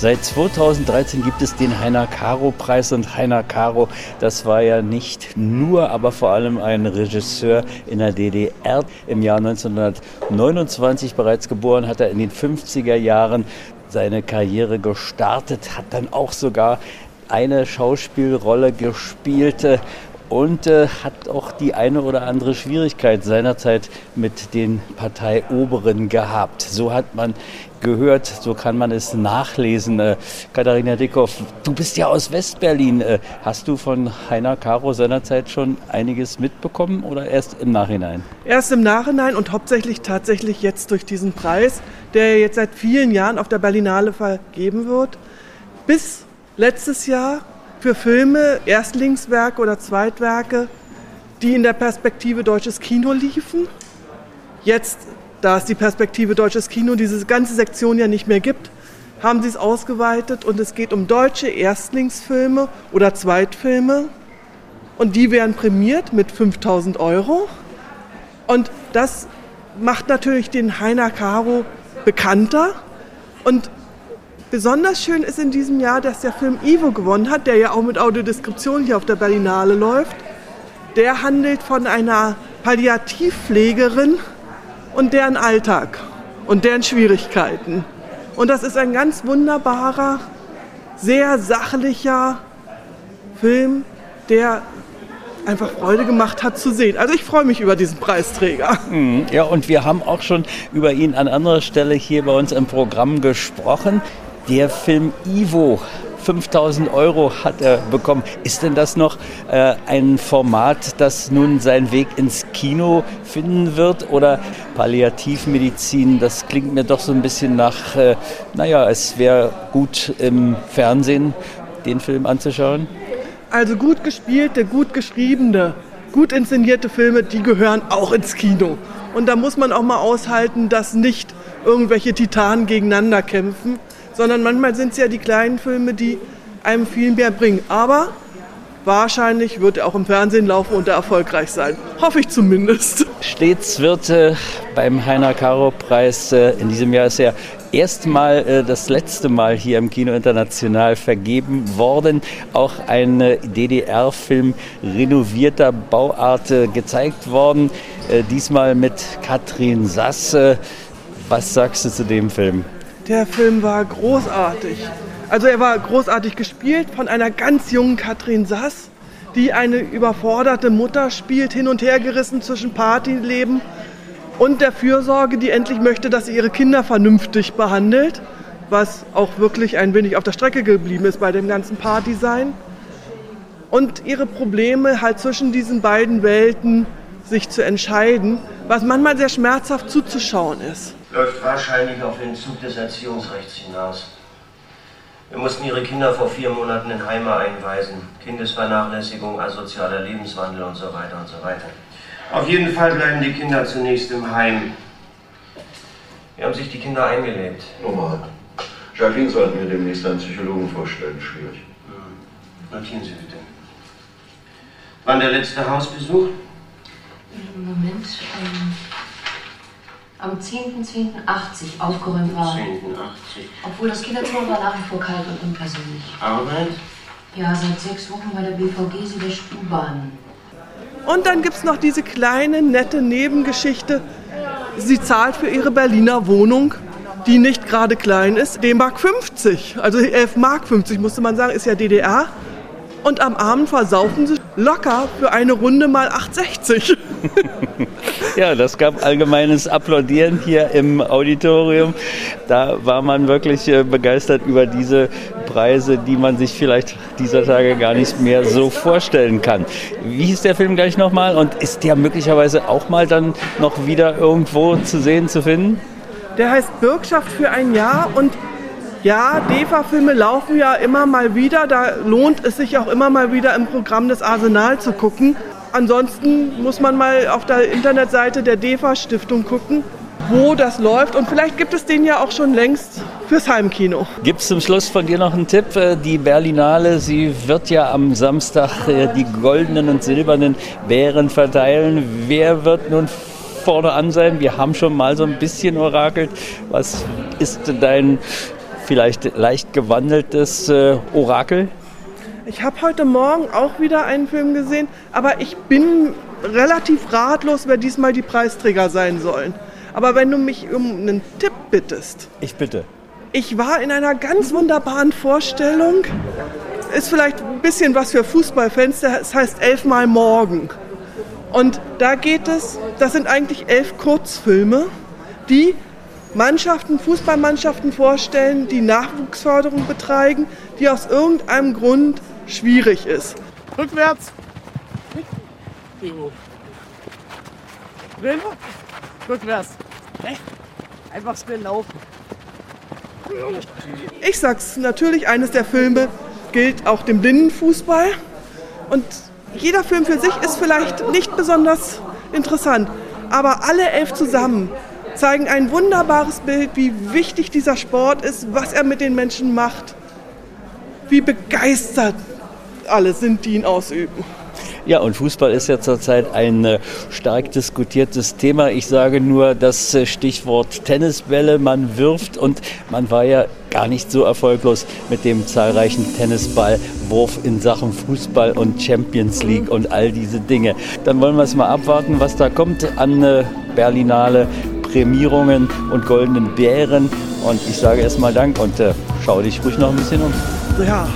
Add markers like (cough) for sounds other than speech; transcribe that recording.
Seit 2013 gibt es den Heiner Caro Preis und Heiner Caro, das war ja nicht nur, aber vor allem ein Regisseur in der DDR. Im Jahr 1929 bereits geboren, hat er in den 50er Jahren seine Karriere gestartet, hat dann auch sogar eine Schauspielrolle gespielt und äh, hat auch die eine oder andere Schwierigkeit seinerzeit mit den Parteioberen gehabt. So hat man gehört, so kann man es nachlesen. Äh, Katharina Dickhoff, du bist ja aus Westberlin. Äh, hast du von Heiner Caro seinerzeit schon einiges mitbekommen oder erst im Nachhinein? Erst im Nachhinein und hauptsächlich tatsächlich jetzt durch diesen Preis, der jetzt seit vielen Jahren auf der Berlinale vergeben wird. Bis letztes Jahr für Filme, Erstlingswerke oder Zweitwerke, die in der Perspektive deutsches Kino liefen. Jetzt, da es die Perspektive deutsches Kino diese ganze Sektion ja nicht mehr gibt, haben sie es ausgeweitet und es geht um deutsche Erstlingsfilme oder Zweitfilme und die werden prämiert mit 5000 Euro. Und das macht natürlich den Heiner Caro bekannter und Besonders schön ist in diesem Jahr, dass der Film Ivo gewonnen hat, der ja auch mit Audiodeskription hier auf der Berlinale läuft. Der handelt von einer Palliativpflegerin und deren Alltag und deren Schwierigkeiten. Und das ist ein ganz wunderbarer, sehr sachlicher Film, der einfach Freude gemacht hat zu sehen. Also ich freue mich über diesen Preisträger. Mhm. Ja, und wir haben auch schon über ihn an anderer Stelle hier bei uns im Programm gesprochen. Der Film Ivo 5000 Euro hat er bekommen. Ist denn das noch äh, ein Format, das nun seinen Weg ins Kino finden wird? Oder Palliativmedizin, das klingt mir doch so ein bisschen nach, äh, naja, es wäre gut im Fernsehen, den Film anzuschauen? Also gut gespielte, gut geschriebene, gut inszenierte Filme, die gehören auch ins Kino. Und da muss man auch mal aushalten, dass nicht irgendwelche Titanen gegeneinander kämpfen, sondern manchmal sind es ja die kleinen Filme, die einem viel mehr bringen. Aber wahrscheinlich wird er auch im Fernsehen laufen und erfolgreich sein. Hoffe ich zumindest. Stets wird äh, beim Heiner Caro Preis, äh, in diesem Jahr ist er erstmal äh, das letzte Mal hier im Kino International vergeben worden. Auch ein äh, DDR-Film renovierter Bauart äh, gezeigt worden. Äh, diesmal mit Katrin Sass. was sagst du zu dem Film? Der Film war großartig. Also er war großartig gespielt von einer ganz jungen Katrin Sass, die eine überforderte Mutter spielt, hin und her gerissen zwischen Partyleben und der Fürsorge, die endlich möchte, dass sie ihre Kinder vernünftig behandelt, was auch wirklich ein wenig auf der Strecke geblieben ist bei dem ganzen Partysein. Und ihre Probleme halt zwischen diesen beiden Welten sich zu entscheiden, was manchmal sehr schmerzhaft zuzuschauen ist läuft wahrscheinlich auf den Zug des Erziehungsrechts hinaus. Wir mussten ihre Kinder vor vier Monaten in Heime einweisen. Kindesvernachlässigung, asozialer Lebenswandel und so weiter und so weiter. Auf jeden Fall bleiben die Kinder zunächst im Heim. Wie haben sich die Kinder eingelebt? Normal. Jacqueline sollten wir demnächst einen Psychologen vorstellen. Schwierig. Hm. Notieren Sie bitte. Wann der letzte Hausbesuch? Moment. Ähm am 10.10.80 aufgeräumt war. 10.80. Obwohl das Kinderzimmer war nach wie vor kalt und unpersönlich. Arbeit? Ja, seit sechs Wochen bei der BVG, sie wäscht U-Bahnen. Und dann gibt es noch diese kleine, nette Nebengeschichte. Sie zahlt für ihre Berliner Wohnung, die nicht gerade klein ist, D-Mark 50. Also 11 Mark 50 musste man sagen, ist ja DDR. Und am Abend versaufen sie locker für eine Runde mal 8,60. (laughs) ja, das gab allgemeines Applaudieren hier im Auditorium. Da war man wirklich äh, begeistert über diese Preise, die man sich vielleicht dieser Tage gar nicht mehr so vorstellen kann. Wie hieß der Film gleich nochmal und ist der möglicherweise auch mal dann noch wieder irgendwo zu sehen, zu finden? Der heißt Bürgschaft für ein Jahr und ja, DEFA-Filme laufen ja immer mal wieder. Da lohnt es sich auch immer mal wieder im Programm des Arsenal zu gucken. Ansonsten muss man mal auf der Internetseite der DEFA-Stiftung gucken, wo das läuft. Und vielleicht gibt es den ja auch schon längst fürs Heimkino. Gibt es zum Schluss von dir noch einen Tipp? Äh, die Berlinale, sie wird ja am Samstag äh, die goldenen und silbernen Bären verteilen. Wer wird nun vorne an sein? Wir haben schon mal so ein bisschen orakelt. Was ist dein vielleicht leicht gewandeltes äh, Orakel? Ich habe heute Morgen auch wieder einen Film gesehen, aber ich bin relativ ratlos, wer diesmal die Preisträger sein sollen. Aber wenn du mich um einen Tipp bittest. Ich bitte. Ich war in einer ganz wunderbaren Vorstellung. Ist vielleicht ein bisschen was für Fußballfans. Das heißt elfmal morgen. Und da geht es, das sind eigentlich elf Kurzfilme, die Mannschaften, Fußballmannschaften vorstellen, die Nachwuchsförderung betreiben, die aus irgendeinem Grund schwierig ist. Rückwärts. Drin. Rückwärts. Einfach schnell laufen. Ich sag's natürlich, eines der Filme gilt auch dem Blindenfußball. Und jeder Film für sich ist vielleicht nicht besonders interessant. Aber alle elf zusammen zeigen ein wunderbares Bild, wie wichtig dieser Sport ist, was er mit den Menschen macht, wie begeistert alle sind, die ihn ausüben. Ja, und Fußball ist ja zurzeit ein äh, stark diskutiertes Thema. Ich sage nur das äh, Stichwort Tennisbälle. Man wirft und man war ja gar nicht so erfolglos mit dem zahlreichen Tennisballwurf in Sachen Fußball und Champions League und all diese Dinge. Dann wollen wir es mal abwarten, was da kommt an äh, Berlinale. Prämierungen und goldenen Bären. Und ich sage erstmal Dank und äh, schau dich ruhig noch ein bisschen um. Ja.